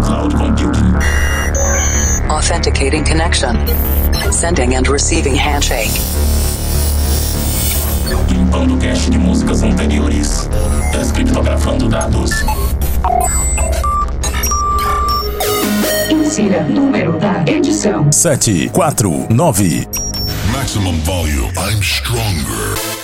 cloud computing. Authenticating connection. Sending and receiving handshake. Limpando cache de músicas anteriores. Descriptografando dados. Insira número da edição: 749. Maximum volume. I'm stronger.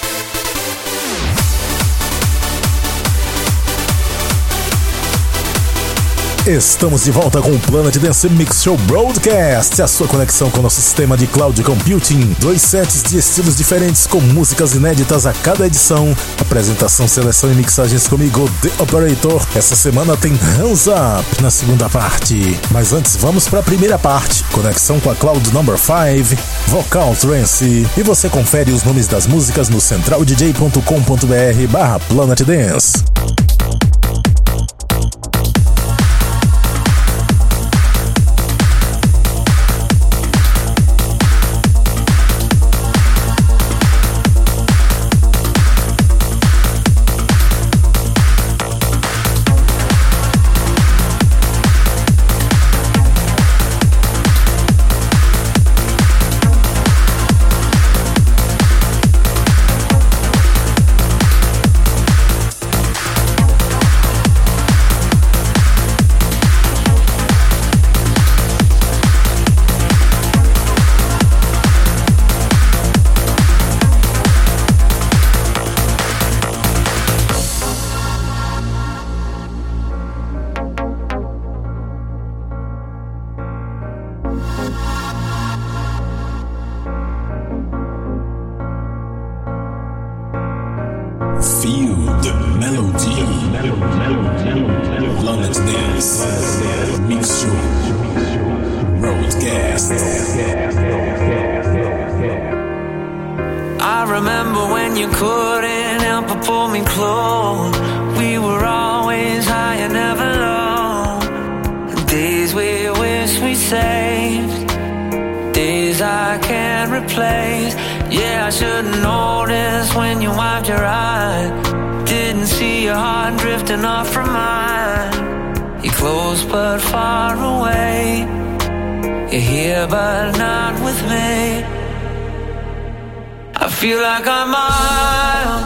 Estamos de volta com o Planet Dance Mix Show Broadcast, a sua conexão com o nosso sistema de cloud computing. Dois sets de estilos diferentes com músicas inéditas a cada edição. Apresentação, seleção e mixagens comigo, The Operator. Essa semana tem Hands Up na segunda parte. Mas antes, vamos para a primeira parte. Conexão com a Cloud Number 5, Vocal Trance. E você confere os nomes das músicas no centraldj.com.br barra Planet Dance. You, the melody. London's dance. Mix show. gas. I remember when you couldn't help but pull me close. We were always high and never low. Days we wish we saved. Days I can't replace. Yeah, I should notice when you wiped your eyes your heart drifting off from mine. You're close but far away. You're here but not with me. I feel like I'm miles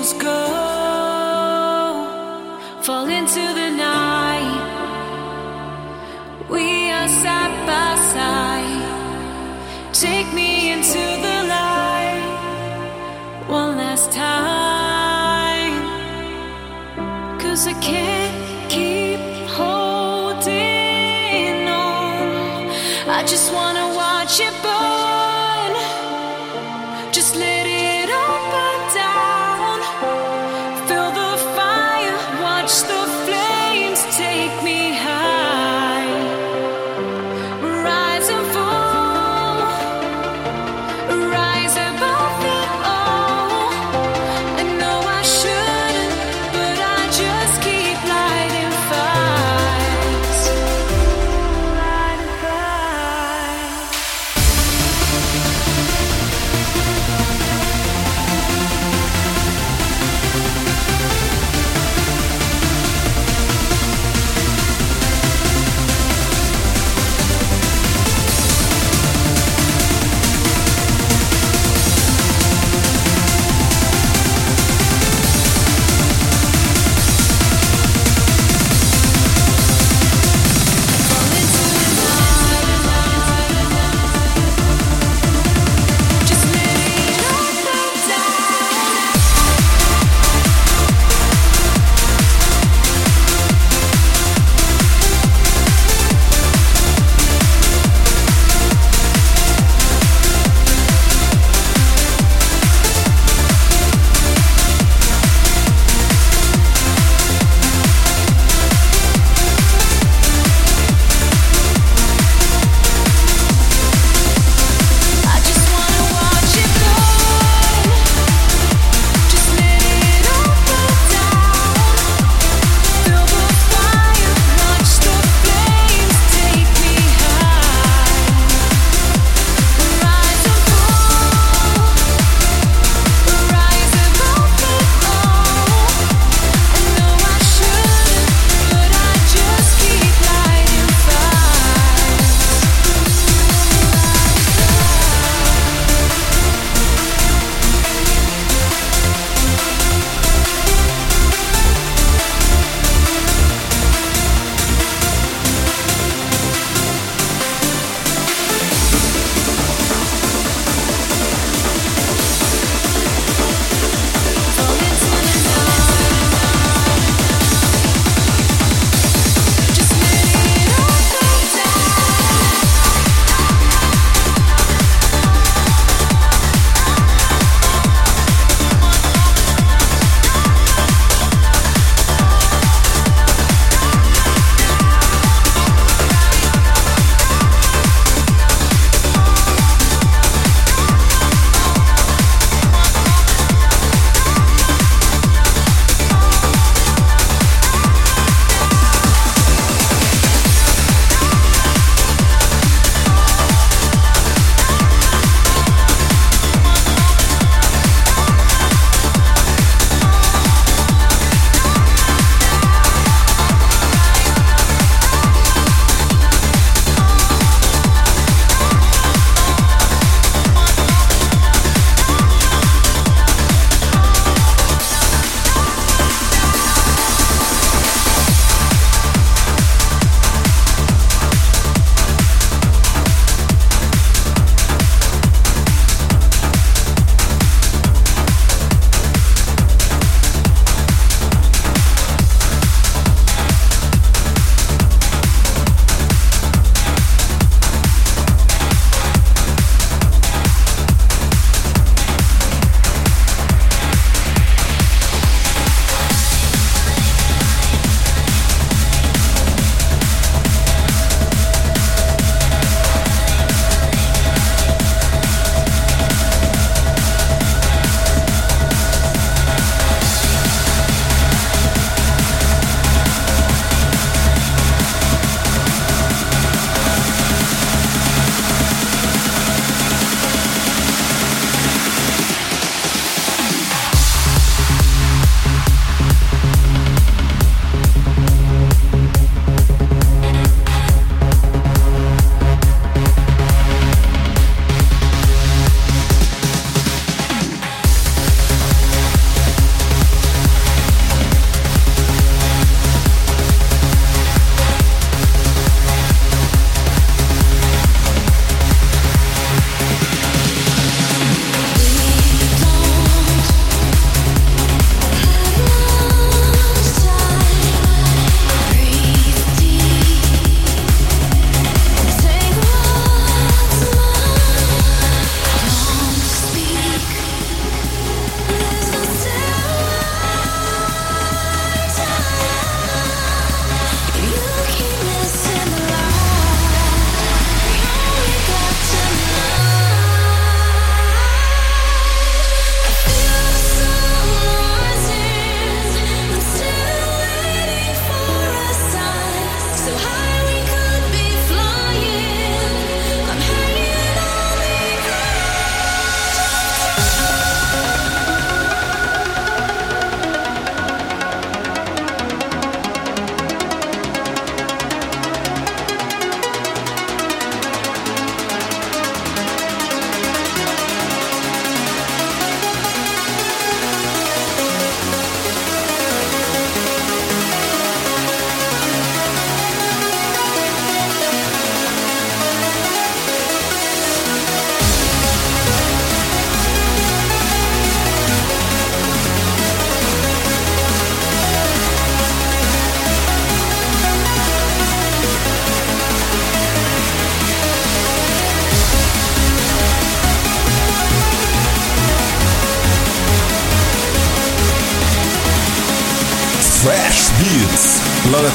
angels go, fall into the night. We are side by side. Take me into the light one last time. Cause I can't.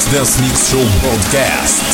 Dance Mix Show Broadcast.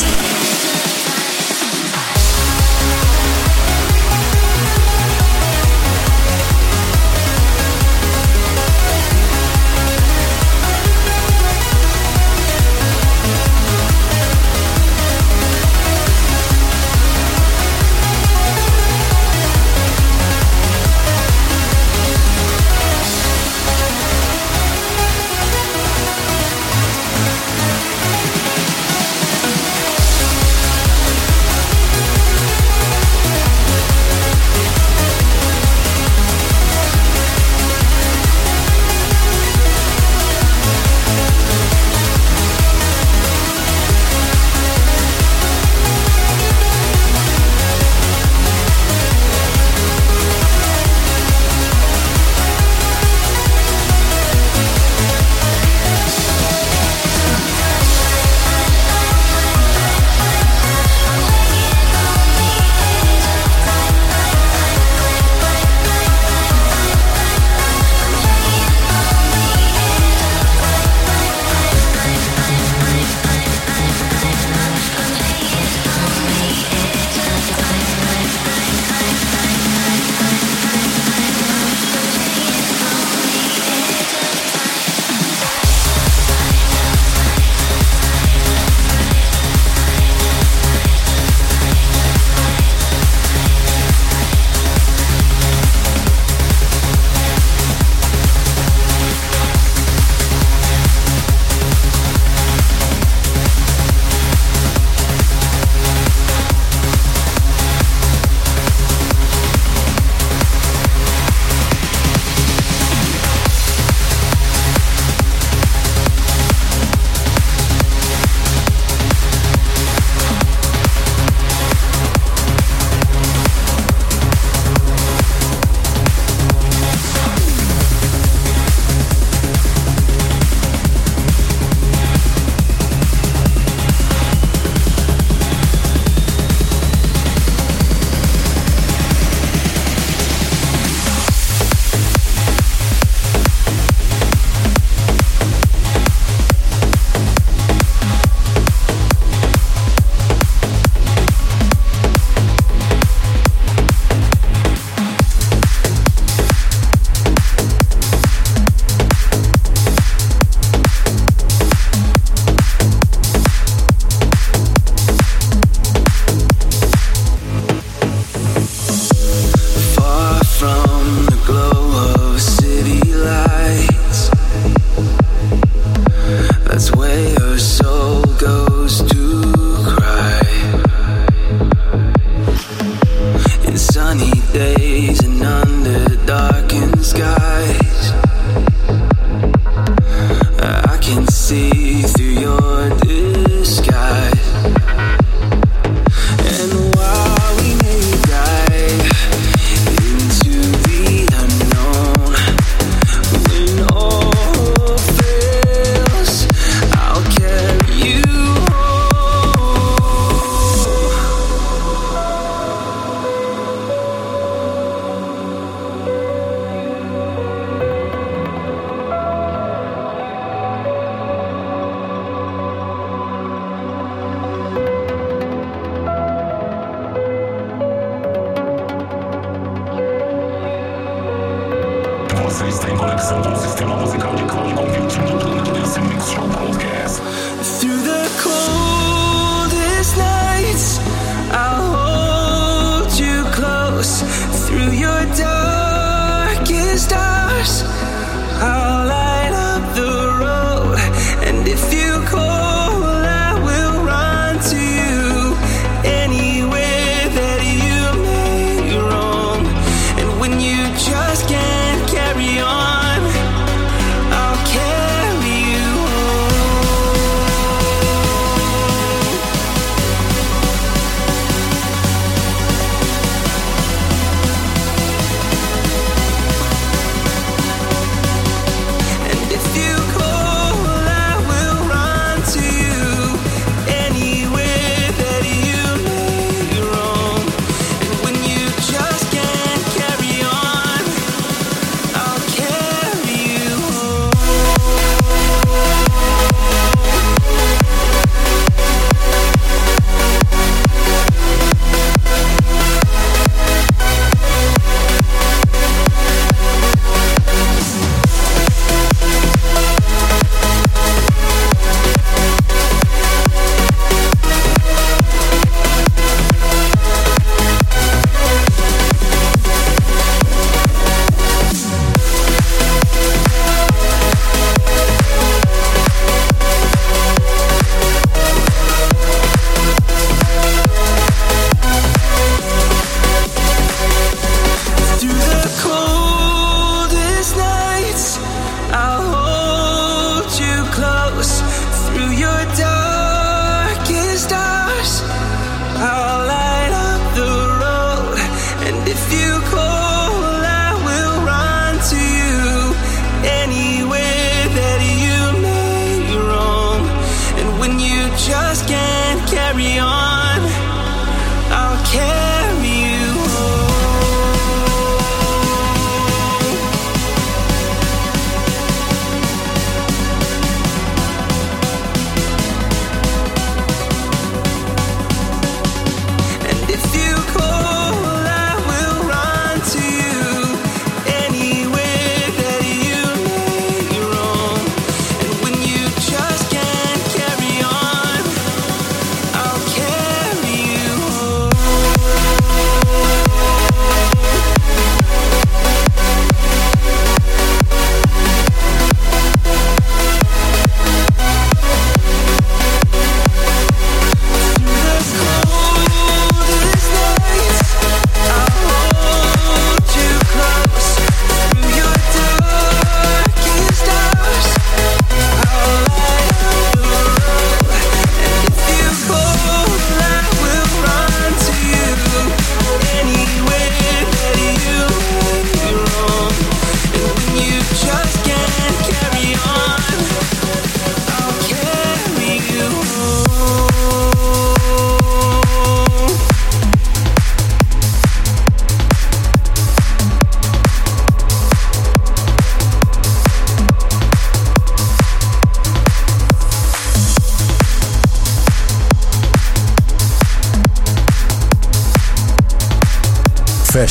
just can't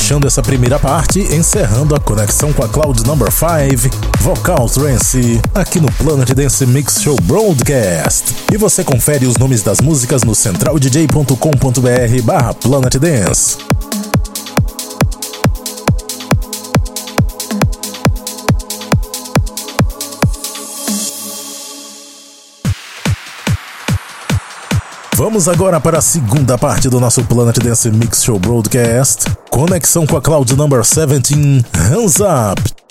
fechando essa primeira parte, encerrando a conexão com a Cloud Number 5, Vocal Trance, aqui no Planet Dance Mix Show Broadcast. E você confere os nomes das músicas no centraldj.com.br barra Planet Dance. Vamos agora para a segunda parte do nosso Planet Dance Mix Show Broadcast. Conexão com a Cloud Number 17, Hands Up.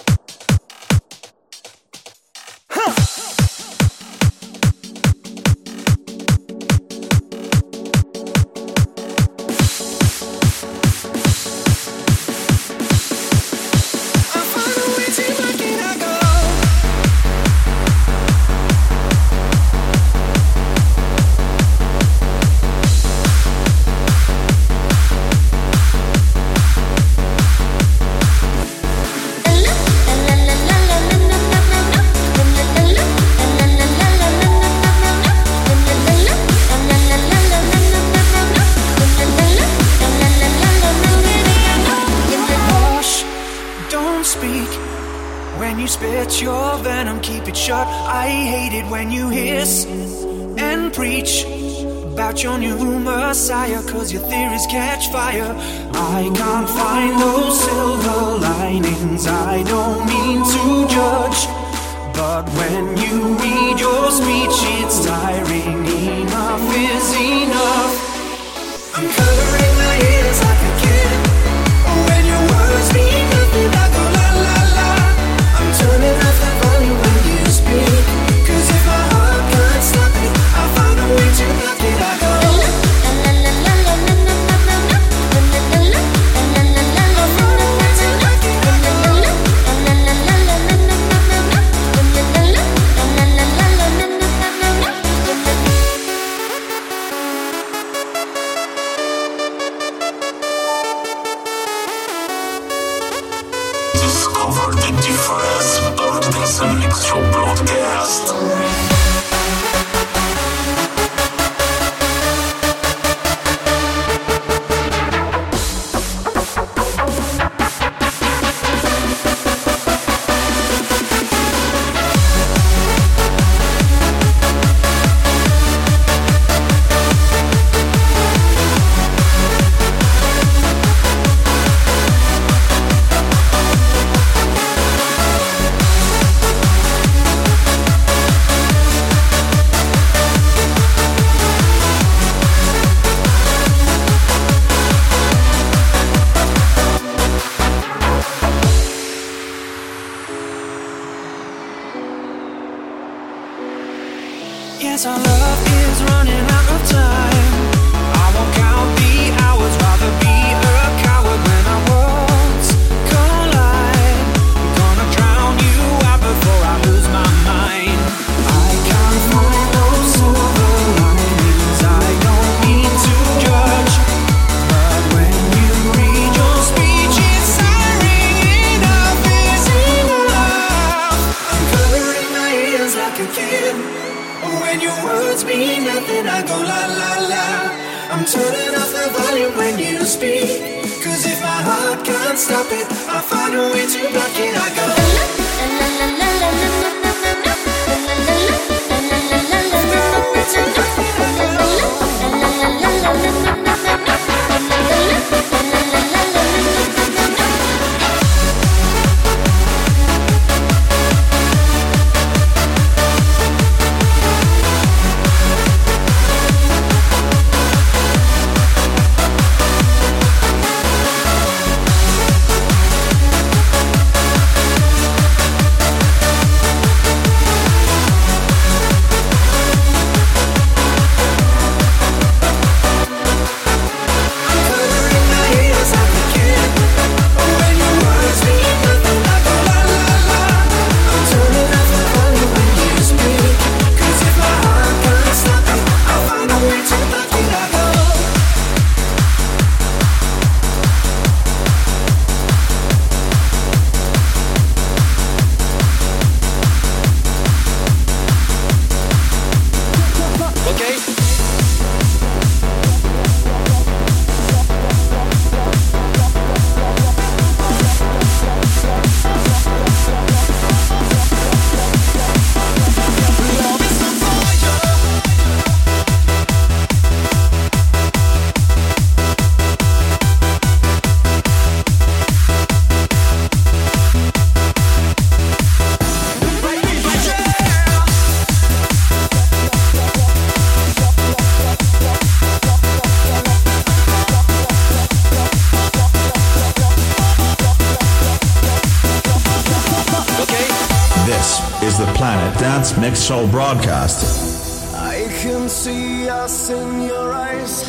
Soul broadcast. I can see us in your eyes.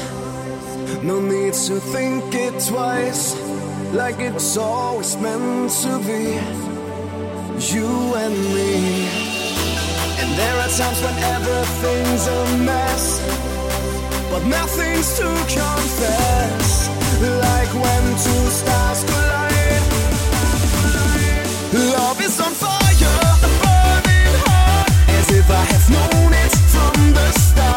No need to think it twice. Like it's always meant to be. You and me. And there are times when everything's a mess. But nothing's to confess. Like when two stars collide. Love is on fire if I have known it from the start.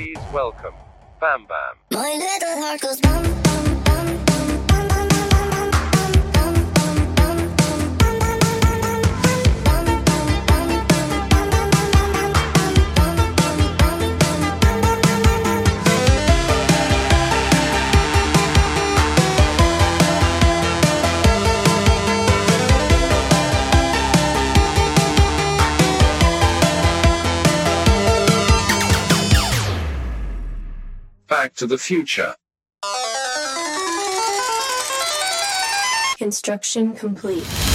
Please welcome Bam Bam. My little heart goes bam bam. Back to the Future. Construction complete.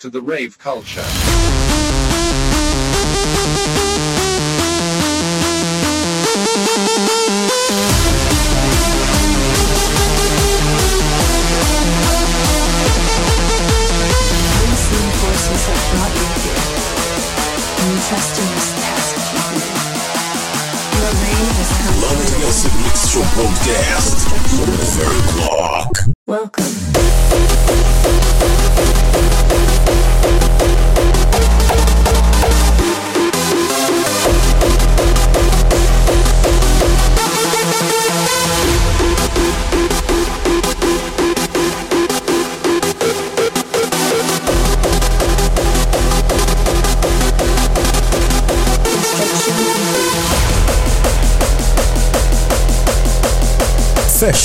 Reign the rave culture. Dance Mix Show Broadcast. Overclock. Welcome.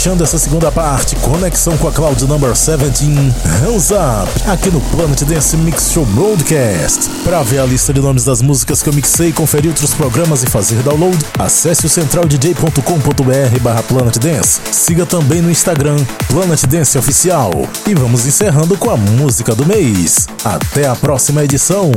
Fechando essa segunda parte, conexão com a Cloud Number 17, Hands Up, aqui no Planet Dance Mix Show Broadcast. Para ver a lista de nomes das músicas que eu mixei, conferir outros programas e fazer download, acesse o centraldj.com.br barra Planet Dance. Siga também no Instagram, Planet Dance Oficial. E vamos encerrando com a música do mês. Até a próxima edição.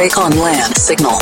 Wake on Land Signal.